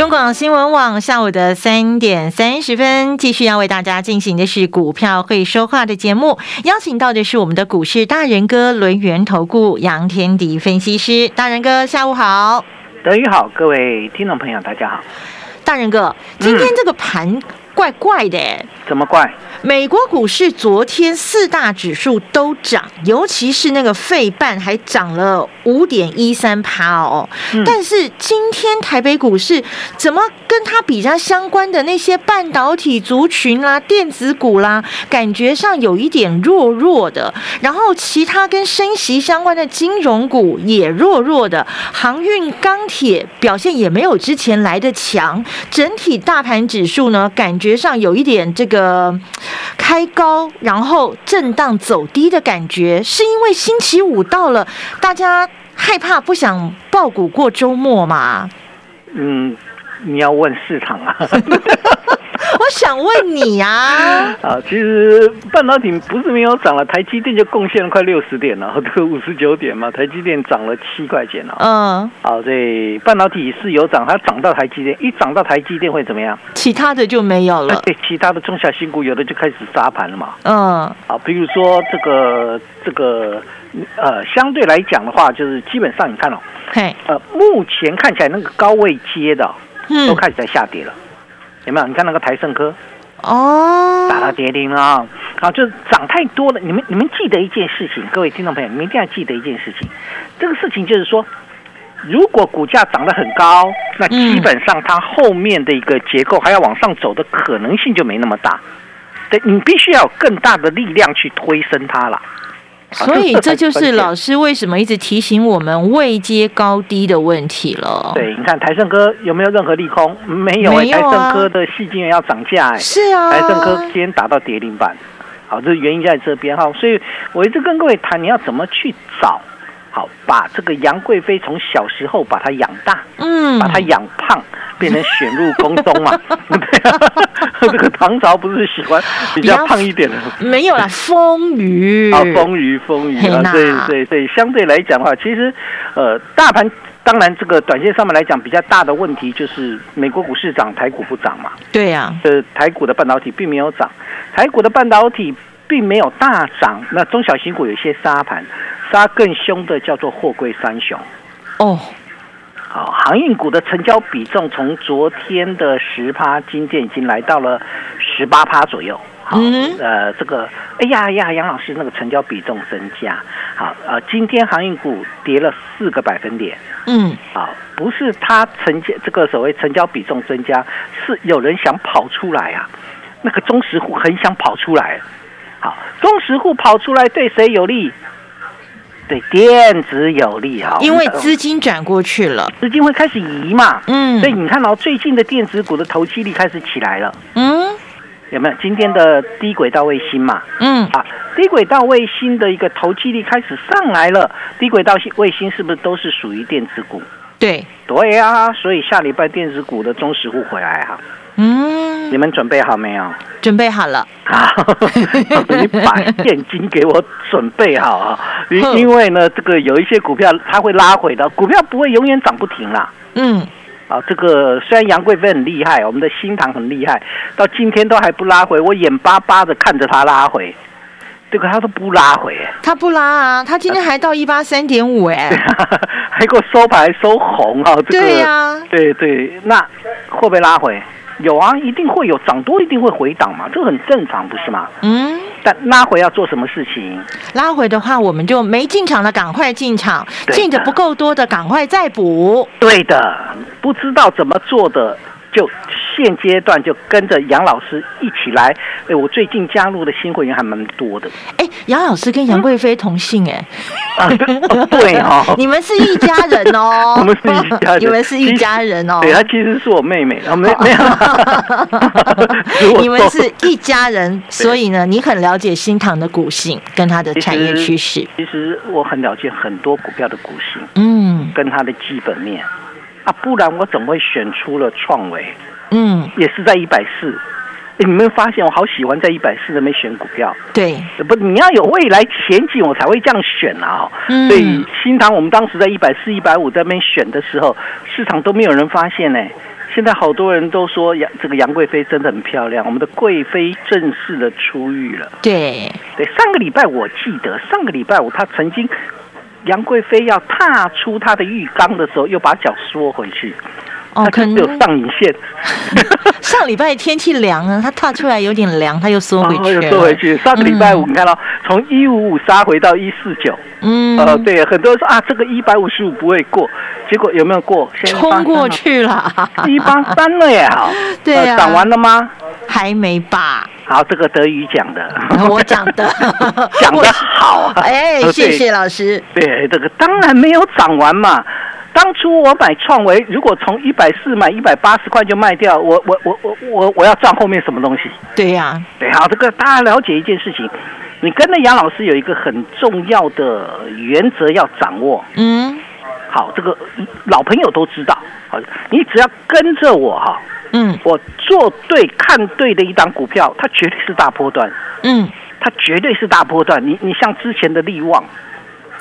中广新闻网下午的三点三十分，继续要为大家进行的是股票会说话的节目，邀请到的是我们的股市大人哥轮源投顾杨天迪分析师，大人哥下午好，德宇好，各位听众朋友大家好，大人哥，今天这个盘怪怪的，怎么怪？美国股市昨天四大指数都涨，尤其是那个费半还涨了五点一三趴哦。但是今天台北股市怎么跟它比较相关的那些半导体族群啦、电子股啦，感觉上有一点弱弱的。然后其他跟升息相关的金融股也弱弱的，航运、钢铁表现也没有之前来的强。整体大盘指数呢，感觉上有一点这个。开高，然后震荡走低的感觉，是因为星期五到了，大家害怕不想爆股过周末嘛？嗯，你要问市场啊。我想问你呀，啊，其实半导体不是没有涨了，台积电就贡献了快六十点了，这个五十九点嘛，台积电涨了七块钱了。嗯，好，这半导体是有涨，它涨到台积电，一涨到台积电会怎么样？其他的就没有了。对，其他的中小新股有的就开始杀盘了嘛。嗯，啊，比如说这个这个呃，相对来讲的话，就是基本上你看哦，嘿，呃，目前看起来那个高位接的，嗯，都开始在下跌了。有没有？你看那个台盛科，哦，打到跌停了啊，好，就是涨太多了。你们你们记得一件事情，各位听众朋友，你们一定要记得一件事情。这个事情就是说，如果股价涨得很高，那基本上它后面的一个结构还要往上走的可能性就没那么大。对你必须要有更大的力量去推升它了。所以这就是老师为什么一直提醒我们位阶高低的问题了。对，你看台盛科有没有任何利空？没有，台盛科的细晶元要涨价，哎，是啊，台盛科今天打到跌停板，好，这原因在这边哈。所以我一直跟各位谈，你要怎么去找。好，把这个杨贵妃从小时候把她养大，嗯，把她养胖，变成选入宫中嘛。这个唐朝不是喜欢比较胖一点的？没有啦，丰腴啊，丰腴丰腴啊，对对对，相对来讲的话，其实呃，大盘当然这个短线上面来讲比较大的问题就是美国股市涨，台股不涨嘛。对呀，呃，台股的半导体并没有涨，台股的半导体并没有大涨，那中小型股有些沙盘。杀更凶的叫做货柜三雄，哦，好，航运股的成交比重从昨天的十趴，今天已经来到了十八趴左右。好，呃，这个，哎呀呀，杨老师那个成交比重增加，好，呃，今天航运股跌了四个百分点。嗯，好，不是它成交这个所谓成交比重增加，是有人想跑出来啊，那个中实户很想跑出来。好，中实户跑出来对谁有利？对电子有利哈，因为资金转过去了，资金会开始移嘛，嗯，所以你看到最近的电子股的投机力开始起来了，嗯，有没有？今天的低轨道卫星嘛，嗯，啊，低轨道卫星的一个投机力开始上来了，低轨道卫星是不是都是属于电子股？对，对啊，所以下礼拜电子股的中实户回来哈。嗯，你们准备好没有？准备好了。好，你把现金给我准备好啊！因因为呢，这个有一些股票它会拉回的，股票不会永远涨不停啦。嗯，啊，这个虽然杨贵妃很厉害，我们的新塘很厉害，到今天都还不拉回，我眼巴巴的看着它拉回，这个它都不拉回。他不拉啊，他今天还到一八三点五哎，还给我收盘收红啊！对呀，对对，那会不会拉回？有啊，一定会有涨多，一定会回档嘛，这很正常，不是吗？嗯。但拉回要做什么事情？拉回的话，我们就没进场的赶快进场，进的不够多的赶快再补。对的，不知道怎么做的就现阶段就跟着杨老师一起来。哎，我最近加入的新会员还蛮多的。哎，杨老师跟杨贵妃同姓哎。对哦，你们是一家人哦。我们是一家人。你们是一家人哦。对，她其实是我妹妹。啊没没有。你们是一家人，所以呢，你很了解新塘的股性跟它的产业趋势。其实我很了解很多股票的股性，嗯，跟它的基本面啊，不然我怎么会选出了创维？嗯，也是在一百四。哎，你们发现我好喜欢在一百四那边选股票？对，不，你要有未来前景，我才会这样选啊。嗯，所以新塘我们当时在一百四、一百五在那边选的时候，市场都没有人发现呢。现在好多人都说杨这个杨贵妃真的很漂亮，我们的贵妃正式的出狱了。对对，上个礼拜我记得上个礼拜五她曾经杨贵妃要踏出她的浴缸的时候，又把脚缩回去。哦，可能有上影线。上礼拜天气凉啊，它踏出来有点凉，它又缩回去。又缩回去。上个礼拜五你看到从一五五杀回到一四九。嗯。呃，对，很多人说啊，这个一百五十五不会过，结果有没有过？冲过去了，一八三了耶！好，对呀。涨完了吗？还没吧。好，这个德语讲的，我讲的，讲的好。哎，谢谢老师。对，这个当然没有涨完嘛。当初我买创维，如果从一百四买一百八十块就卖掉，我我我我我我要赚后面什么东西？对呀，对，好，这个大家了解一件事情，你跟着杨老师有一个很重要的原则要掌握。嗯，好，这个老朋友都知道。好，你只要跟着我哈，嗯，我做对看对的一档股票，它绝对是大波段。嗯，它绝对是大波段。你你像之前的利旺。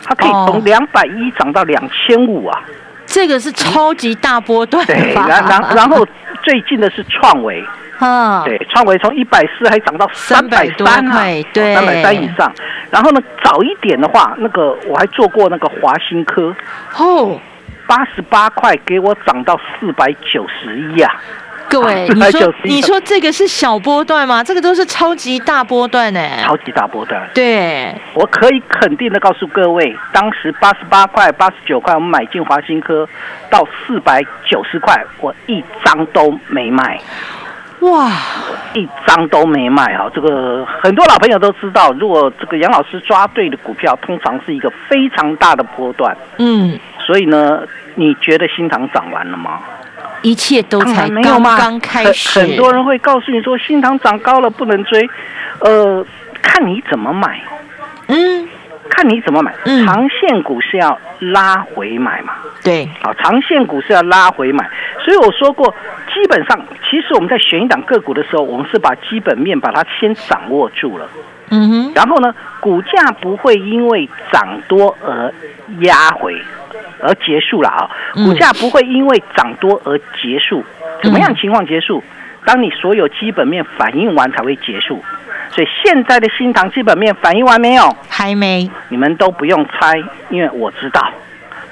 它可以从两百一涨到两千五啊！这个是超级大波段。对，然然然后最近的是创维，啊，对，创维从一百四还涨到三百三啊，对，三百三以上。然后呢，早一点的话，那个我还做过那个华新科，哦，八十八块给我涨到四百九十一啊。各位，你说你说这个是小波段吗？这个都是超级大波段呢。超级大波段。对，我可以肯定的告诉各位，当时八十八块、八十九块，我们买进华新科，到四百九十块，我一张都没卖。哇，一张都没卖哈！这个很多老朋友都知道，如果这个杨老师抓对的股票，通常是一个非常大的波段。嗯，所以呢，你觉得新塘涨完了吗？一切都才刚刚开始，很多人会告诉你说新塘涨高了不能追，呃，看你怎么买，嗯，看你怎么买，长线股是要拉回买嘛，对，好，长线股是要拉回买，所以我说过，基本上其实我们在选一档个股的时候，我们是把基本面把它先掌握住了，嗯哼，然后呢，股价不会因为涨多而压回。而结束了啊，股价不会因为涨多而结束。怎么样情况结束？当你所有基本面反应完才会结束。所以现在的新塘基本面反应完没有？还没。你们都不用猜，因为我知道。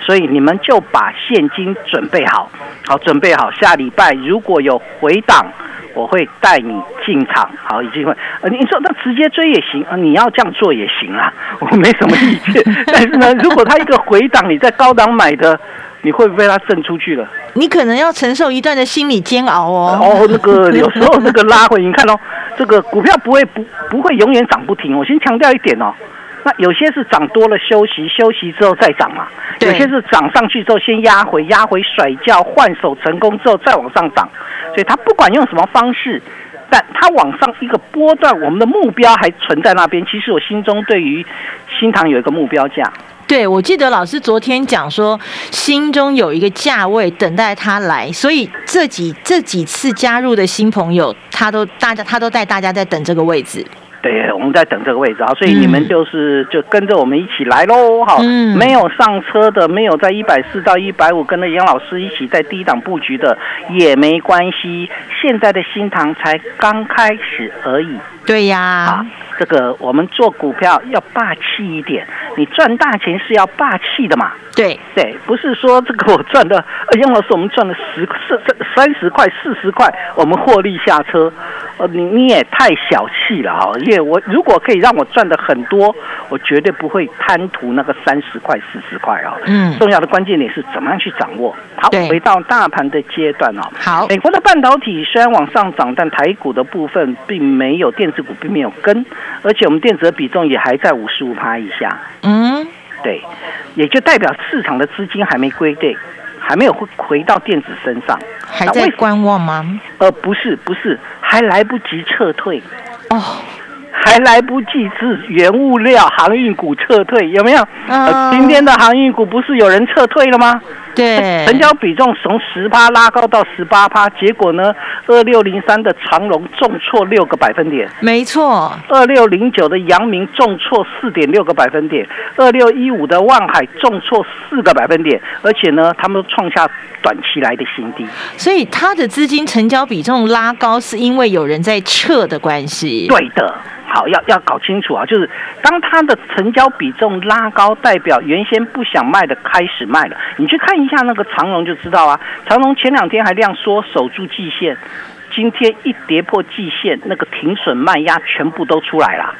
所以你们就把现金准备好，好准备好。下礼拜如果有回档。我会带你进场，好，已经会。呃，你说那直接追也行啊，你要这样做也行啊，我没什么意见。但是呢，如果他一个回档，你在高档买的，你会被他震出去了。你可能要承受一段的心理煎熬哦。哦，那个 有时候那个拉回，你看哦，这个股票不会不不会永远涨不停。我先强调一点哦。那有些是涨多了休息，休息之后再涨嘛。有些是涨上去之后先压回，压回甩掉换手成功之后再往上涨。所以它不管用什么方式，但它往上一个波段，我们的目标还存在那边。其实我心中对于新塘有一个目标价。对，我记得老师昨天讲说，心中有一个价位等待他来。所以这几这几次加入的新朋友，他都大家他都带大家在等这个位置。对，我们在等这个位置啊，所以你们就是就跟着我们一起来喽，哈，没有上车的，没有在一百四到一百五跟着杨老师一起在低档布局的也没关系，现在的新塘才刚开始而已。对呀。这个我们做股票要霸气一点，你赚大钱是要霸气的嘛？对对，不是说这个我赚的，杨老师我们赚了十、四、三十块、四十块，我们获利下车，呃，你你也太小气了哈！因为我如果可以让我赚的很多，我绝对不会贪图那个三十块、四十块啊。嗯，重要的关键点是怎么样去掌握。好，回到大盘的阶段哦。好，美国的半导体虽然往上涨，但台股的部分并没有电子股并没有跟，而且我们电子的比重也还在五十五趴以下。嗯，对，也就代表市场的资金还没归队。还没有回回到电子身上，还在观望吗？呃，不是，不是，还来不及撤退哦，还来不及是原物料航运股撤退，有没有？呃，今天的航运股不是有人撤退了吗？对，成交比重从十趴拉高到十八趴，结果呢，二六零三的长隆重挫六个百分点，没错，二六零九的阳明重挫四点六个百分点，二六一五的万海重挫四个百分点，而且呢，他们创下短期来的新低，所以它的资金成交比重拉高，是因为有人在撤的关系。对的。好，要要搞清楚啊！就是当它的成交比重拉高，代表原先不想卖的开始卖了。你去看那个长龙就知道啊。长龙前两天还量缩守住季线，今天一跌破季线，那个停损卖压全部都出来了。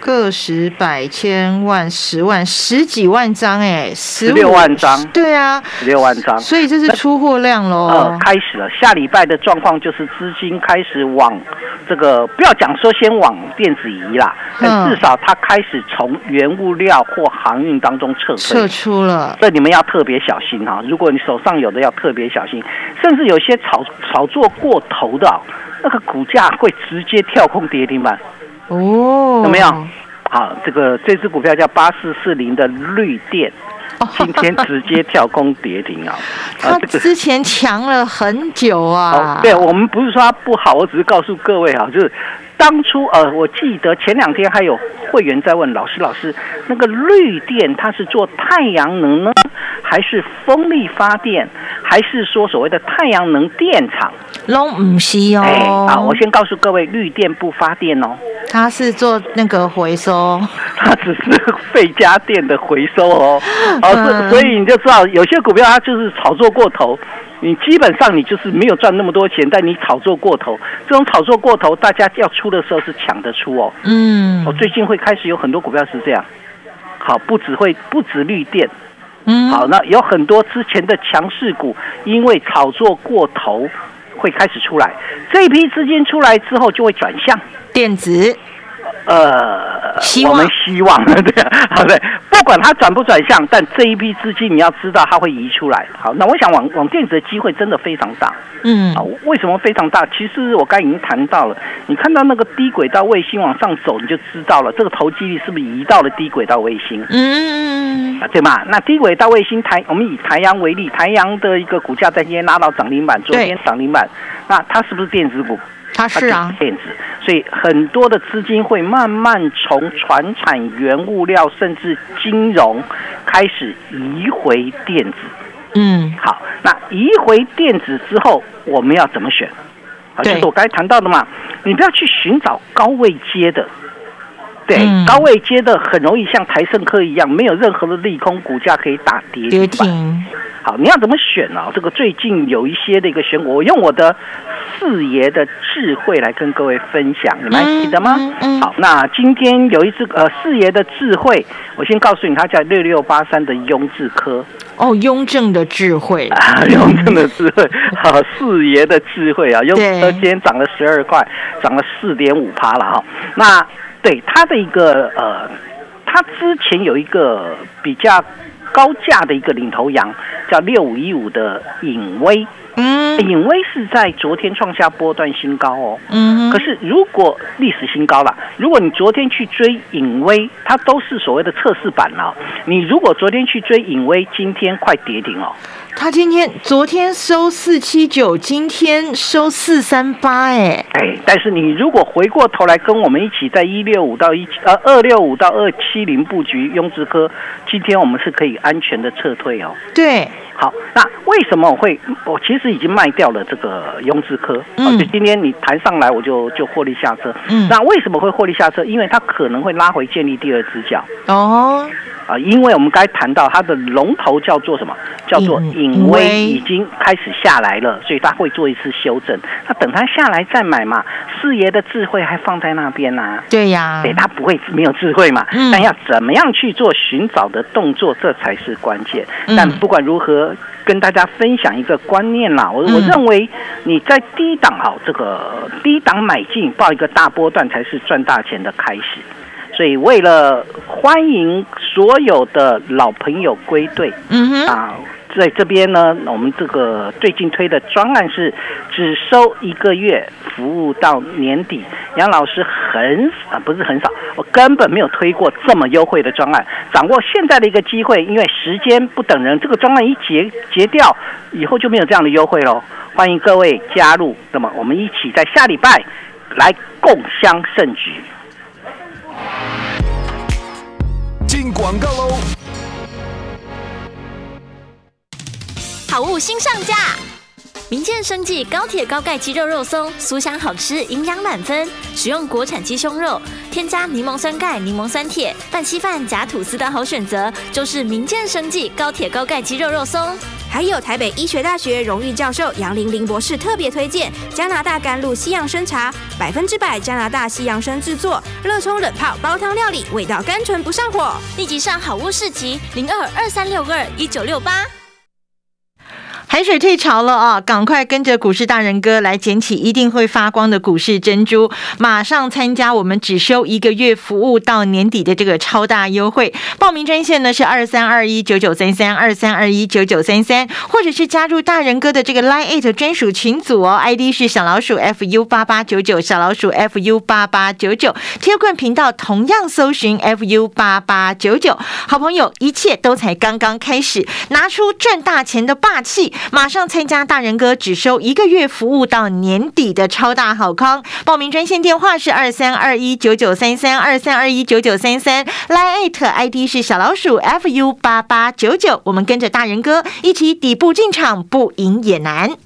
个十百千万十万十几万张哎，十六万张，对啊，十六万张，所以这是出货量喽。呃，开始了，下礼拜的状况就是资金开始往这个，不要讲说先往电子仪啦，但至少它开始从原物料或航运当中撤撤出了。这你们要特别小心哈，如果你手上有的要特别小心，甚至有些炒炒作过头的，那个股价会直接跳空跌停板。哦，怎么样？好，这个这只股票叫八四四零的绿电，今天直接跳空跌停啊！它之前强了很久啊。对，我们不是说它不好，我只是告诉各位啊，就是当初呃，我记得前两天还有会员在问老师，老师那个绿电它是做太阳能呢，还是风力发电，还是说所谓的太阳能电厂？拢唔是哦。哎，好，我先告诉各位，绿电不发电哦。它是做那个回收，它只是废家电的回收哦。哦，所所以你就知道，有些股票它就是炒作过头，你基本上你就是没有赚那么多钱，但你炒作过头，这种炒作过头，大家要出的时候是抢得出哦。嗯，我最近会开始有很多股票是这样。好，不只会不止绿电，嗯，好，那有很多之前的强势股，因为炒作过头。会开始出来，这一批资金出来之后就会转向电子。呃，我们希望对好对，不管它转不转向，但这一批资金你要知道它会移出来。好，那我想往往电子的机会真的非常大。嗯，啊，为什么非常大？其实我刚已经谈到了，你看到那个低轨道卫星往上走，你就知道了这个投机率是不是移到了低轨道卫星？嗯，啊，对吗？那低轨道卫星台，我们以台阳为例，台阳的一个股价在今天拉到涨停板，昨天涨停板，那它是不是电子股？它是啊，电子，所以很多的资金会慢慢从船产、原物料，甚至金融开始移回电子。嗯，好，那移回电子之后，我们要怎么选？啊，就是我刚才谈到的嘛，你不要去寻找高位接的，对，高位接的很容易像台盛科一样，没有任何的利空，股价可以打跌停。好，你要怎么选呢？这个最近有一些的一个选股，我用我的四爷的智慧来跟各位分享，你们还记得吗？好，那今天有一只呃四爷的智慧，我先告诉你，它叫六六八三的雍智科。哦，雍正的智慧 啊，雍正的智慧，好，四爷的智慧啊，雍智科今天涨了十二块，涨了四点五趴了哈。那对它的一个呃，它之前有一个比较。高价的一个领头羊叫六五一五的影威，嗯，影威是在昨天创下波段新高哦，嗯，可是如果历史新高了，如果你昨天去追影威，它都是所谓的测试版了，你如果昨天去追影威，今天快跌停哦。他今天昨天收四七九，今天收四三八，哎。哎，但是你如果回过头来跟我们一起在一六五到一呃二六五到二七零布局雍智科，今天我们是可以安全的撤退哦。对，好，那为什么我会？我其实已经卖掉了这个雍智科，嗯，就今天你谈上来，我就就获利下车。嗯，那为什么会获利下车？因为它可能会拉回建立第二只脚。哦。啊，因为我们该谈到它的龙头叫做什么？叫做隐威，已经开始下来了，所以它会做一次修正。那等它下来再买嘛？四爷的智慧还放在那边呢。对呀，对，他不会没有智慧嘛？但要怎么样去做寻找的动作，这才是关键。但不管如何，跟大家分享一个观念啦。我我认为你在低档好，这个低档买进，报一个大波段，才是赚大钱的开始。所以，为了欢迎所有的老朋友归队，嗯哼啊，在这边呢，我们这个最近推的专案是只收一个月，服务到年底。杨老师很啊，不是很少，我根本没有推过这么优惠的专案。掌握现在的一个机会，因为时间不等人，这个专案一结结掉，以后就没有这样的优惠喽。欢迎各位加入，那么我们一起在下礼拜来共襄盛举。进广告喽！好物新上架，民健生技高铁高钙鸡肉肉松，酥香好吃，营养满分。使用国产鸡胸肉，添加柠檬酸钙、柠檬酸铁，拌稀饭夹吐司的好选择，就是民健生技高铁高钙鸡肉肉松。还有台北医学大学荣誉教授杨玲玲博士特别推荐加拿大甘露西洋参茶，百分之百加拿大西洋参制作，热冲冷泡煲汤料理，味道甘醇不上火。立即上好物市集零二二三六二一九六八。海水退潮了啊！赶快跟着股市大人哥来捡起一定会发光的股市珍珠，马上参加我们只收一个月服务到年底的这个超大优惠。报名专线呢是二三二一九九三三二三二一九九三三，或者是加入大人哥的这个 line@ 专属群组哦，ID 是小老鼠 fu 八八九九，小老鼠 fu 八八九九，贴棍频道同样搜寻 fu 八八九九。好朋友，一切都才刚刚开始，拿出赚大钱的霸气！马上参加大人哥只收一个月服务到年底的超大好康，报名专线电话是二三二一九九三三二三二一九九三三，line ID 是小老鼠 fu 八八九九，我们跟着大人哥一起底部进场，不赢也难。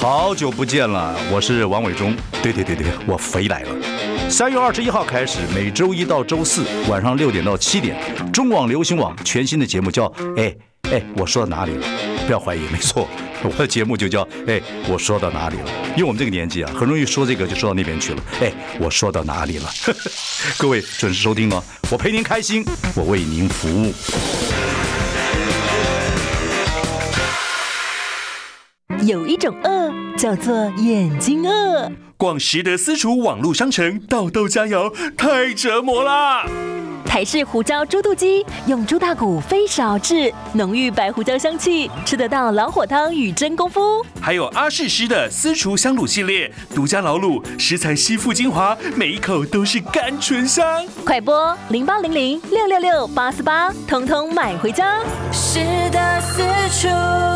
好久不见了，我是王伟忠。对对对对，我肥来了。三月二十一号开始，每周一到周四晚上六点到七点，中网流行网全新的节目叫《哎哎，我说到哪里了？》不要怀疑，没错，我的节目就叫《哎，我说到哪里了？》因为我们这个年纪啊，很容易说这个就说到那边去了。哎，我说到哪里了？各位准时收听哦，我陪您开心，我为您服务。有一种饿叫做眼睛饿。逛实德私厨网络商城，豆豆佳肴太折磨啦！台式胡椒猪肚鸡，用猪大骨非少制，浓郁白胡椒香气，吃得到老火汤与真功夫。还有阿世师的私厨香卤系列，独家老卤，食材吸附精华，每一口都是甘醇香。快播零八零零六六六八四八，通通买回家。是的私厨。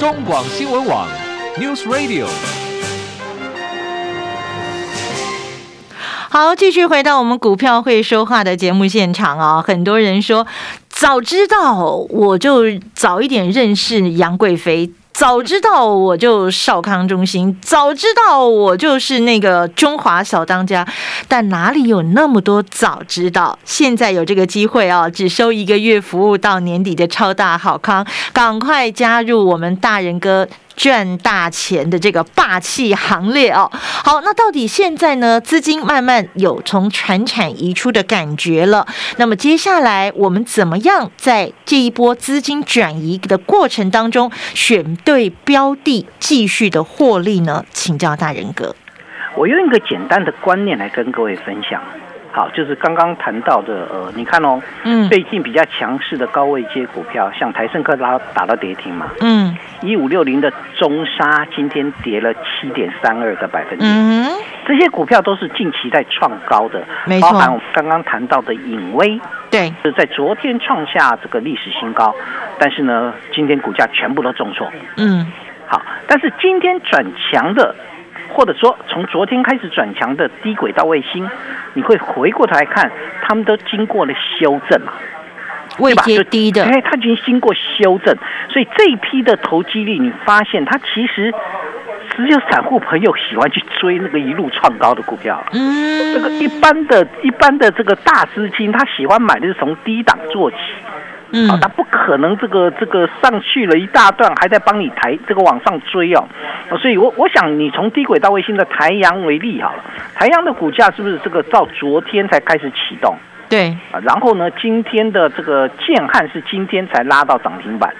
中广新闻网，News Radio。好，继续回到我们股票会说话的节目现场啊！很多人说，早知道我就早一点认识杨贵妃。早知道我就少康中心，早知道我就是那个中华小当家，但哪里有那么多早知道？现在有这个机会啊，只收一个月服务到年底的超大好康，赶快加入我们大人哥。赚大钱的这个霸气行列哦，好，那到底现在呢？资金慢慢有从船产移出的感觉了。那么接下来我们怎么样在这一波资金转移的过程当中选对标的，继续的获利呢？请教大人哥。我用一个简单的观念来跟各位分享。好，就是刚刚谈到的，呃，你看哦，嗯，最近比较强势的高位接股票，像台盛科拉打到跌停嘛，嗯，一五六零的中沙今天跌了七点三二个百分点，嗯，这些股票都是近期在创高的，没错，包含刚刚谈到的影威，对，是在昨天创下这个历史新高，但是呢，今天股价全部都重挫，嗯，好，但是今天转强的。或者说，从昨天开始转强的低轨道卫星，你会回过头来看，他们都经过了修正嘛？位阶低的，哎，它已经经过修正，所以这一批的投机率，你发现它其实只有散户朋友喜欢去追那个一路创高的股票。嗯，这个一般的、一般的这个大资金，他喜欢买的是从低档做起。嗯，那不可能这个这个上去了一大段，还在帮你抬这个往上追哦，所以我我想你从低轨到卫星的台阳为例好了，台阳的股价是不是这个到昨天才开始启动？对。啊，然后呢，今天的这个建汉是今天才拉到涨停板，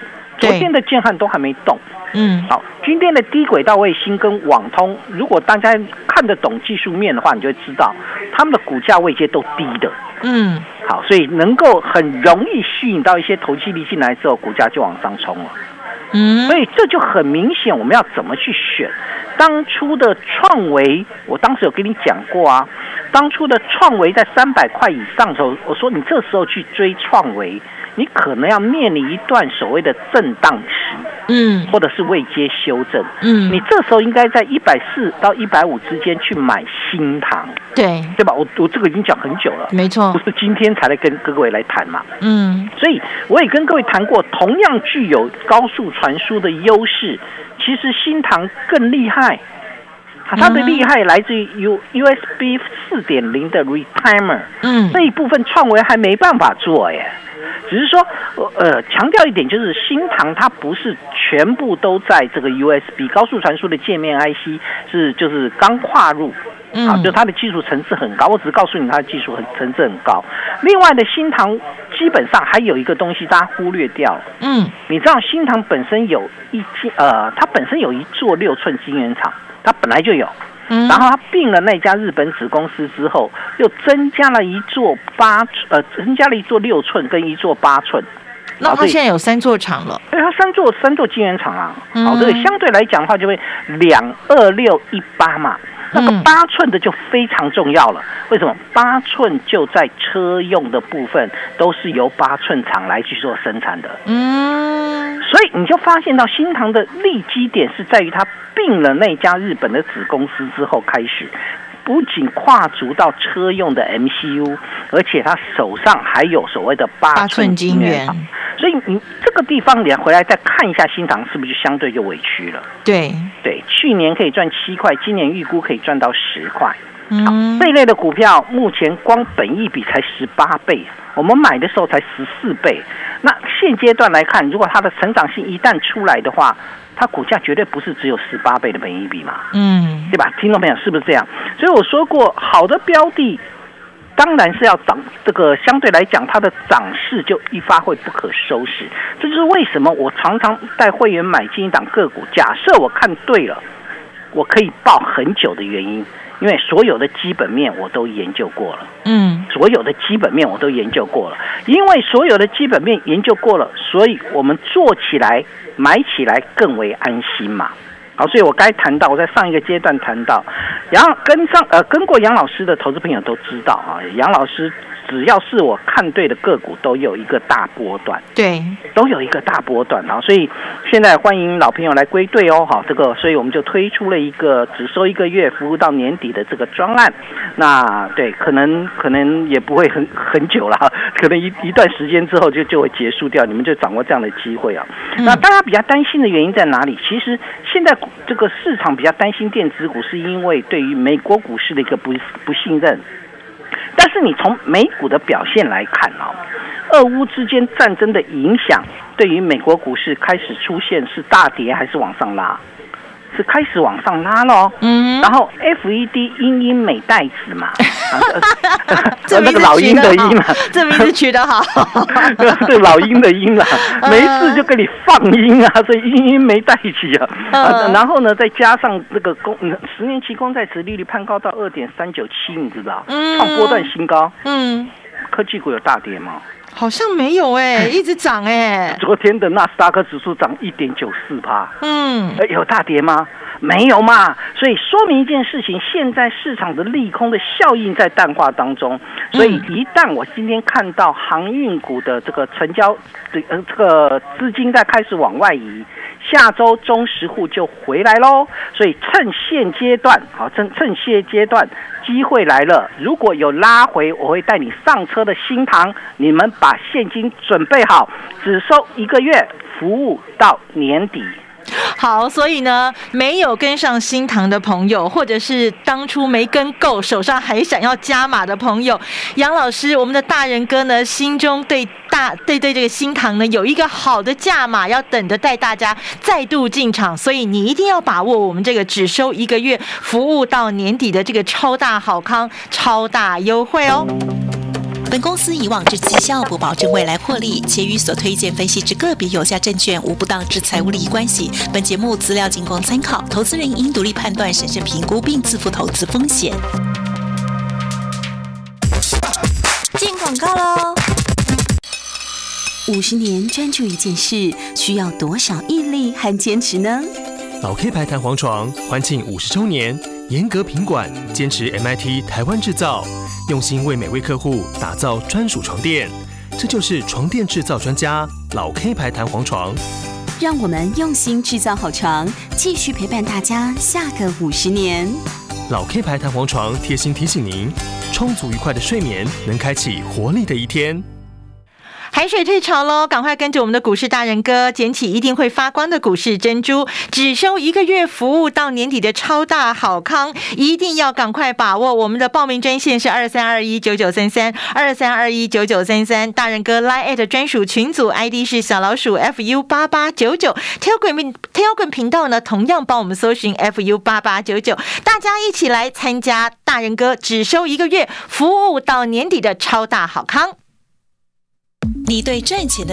昨天的建汉都还没动。嗯，好，今天的低轨道卫星跟网通，如果大家看得懂技术面的话，你就会知道他们的股价位阶都低的。嗯。好，所以能够很容易吸引到一些投机力进来之后，股价就往上冲了。所以这就很明显，我们要怎么去选？当初的创维，我当时有跟你讲过啊。当初的创维在三百块以上的时候，我说你这时候去追创维。你可能要面临一段所谓的震荡期，嗯，或者是未接修正，嗯，你这时候应该在一百四到一百五之间去买新塘，对，对吧？我我这个已经讲很久了，没错，不是今天才来跟各位来谈嘛，嗯，所以我也跟各位谈过，同样具有高速传输的优势，其实新塘更厉害，它的厉害来自于 U USB 四点零的 Retimer，嗯，这一部分创维还没办法做耶。只是说，呃，强调一点，就是新唐它不是全部都在这个 USB 高速传输的界面 IC，是就是刚跨入，啊，就它的技术层次很高。我只是告诉你，它的技术很层次很高。另外的新唐基本上还有一个东西，大家忽略掉了。嗯，你知道新唐本身有一间，呃，它本身有一座六寸晶圆厂，它本来就有。然后他并了那家日本子公司之后，又增加了一座八呃，增加了一座六寸跟一座八寸。那他现在有三座厂了。对，他三座三座晶圆厂啊。好，这个相对来讲的话，就会两二六一八嘛。那个八寸的就非常重要了。为什么？八寸就在车用的部分都是由八寸厂来去做生产的。嗯。所以你就发现到新唐的利基点是在于它。并了那家日本的子公司之后，开始不仅跨足到车用的 MCU，而且他手上还有所谓的八寸晶圆。所以你这个地方，你回来再看一下新塘，是不是就相对就委屈了？对对，去年可以赚七块，今年预估可以赚到十块。嗯，这类的股票目前光本益比才十八倍，我们买的时候才十四倍。那现阶段来看，如果它的成长性一旦出来的话，它股价绝对不是只有十八倍的本益比嘛，嗯，对吧？听众朋友是不是这样？所以我说过，好的标的当然是要涨，这个相对来讲，它的涨势就一发会不可收拾。这就是为什么我常常带会员买进一档个股，假设我看对了，我可以抱很久的原因。因为所有的基本面我都研究过了，嗯，所有的基本面我都研究过了。因为所有的基本面研究过了，所以我们做起来、买起来更为安心嘛。好，所以我该谈到，我在上一个阶段谈到，杨跟上呃跟过杨老师的投资朋友都知道啊，杨老师。只要是我看对的个股，都有一个大波段，对，都有一个大波段啊！所以现在欢迎老朋友来归队哦，好，这个，所以我们就推出了一个只收一个月，服务到年底的这个专案。那对，可能可能也不会很很久了，可能一一段时间之后就就会结束掉，你们就掌握这样的机会啊。那大家比较担心的原因在哪里？其实现在这个市场比较担心电子股，是因为对于美国股市的一个不不信任。但是你从美股的表现来看啊，俄乌之间战争的影响对于美国股市开始出现是大跌还是往上拉？是开始往上拉喽。嗯，然后 FED 英英美袋子嘛，那个老鹰的鹰嘛，这名字取得好，对 老鹰的鹰啦，没事就给你放鹰啊，所以英英没带起啊。然后呢，再加上这个公十年期公债值利率攀高到二点三九七，你知道？嗯，创波段新高。嗯，科技股有大跌吗？好像没有哎，一直涨哎。昨天的纳斯达克指数涨一点九四趴。嗯，有大跌吗？没有嘛。所以说明一件事情，现在市场的利空的效应在淡化当中。所以一旦我今天看到航运股的这个成交，这呃这个资金在开始往外移。下周中实户就回来喽，所以趁现阶段，好趁趁现阶段机会来了，如果有拉回，我会带你上车的新塘，你们把现金准备好，只收一个月，服务到年底。好，所以呢，没有跟上新塘的朋友，或者是当初没跟够，手上还想要加码的朋友，杨老师，我们的大人哥呢，心中对大对对这个新塘呢，有一个好的价码，要等着带大家再度进场，所以你一定要把握我们这个只收一个月，服务到年底的这个超大好康、超大优惠哦。本公司以往之绩效不保证未来获利，且与所推荐分析之个别有价证券无不当之财务利益关系。本节目资料仅供参考，投资人应独立判断、审慎评估并自负投资风险。进广告喽！五十年专注一件事，需要多少毅力和坚持呢？老 K 牌弹簧床欢庆五十周年，严格品管，坚持 MIT 台湾制造。用心为每位客户打造专属床垫，这就是床垫制造专家老 K 牌弹簧床。让我们用心制造好床，继续陪伴大家下个五十年。老 K 牌弹簧床贴心提醒您：充足愉快的睡眠，能开启活力的一天。海水退潮喽，赶快跟着我们的股市大人哥捡起一定会发光的股市珍珠，只收一个月服务到年底的超大好康，一定要赶快把握！我们的报名专线是二三二一九九三三二三二一九九三三，大人哥 Line at 专属群组 ID 是小老鼠 fu 八八九九，Telegram Telegram 频道呢同样帮我们搜寻 fu 八八九九，大家一起来参加大人哥只收一个月服务到年底的超大好康。你对赚钱的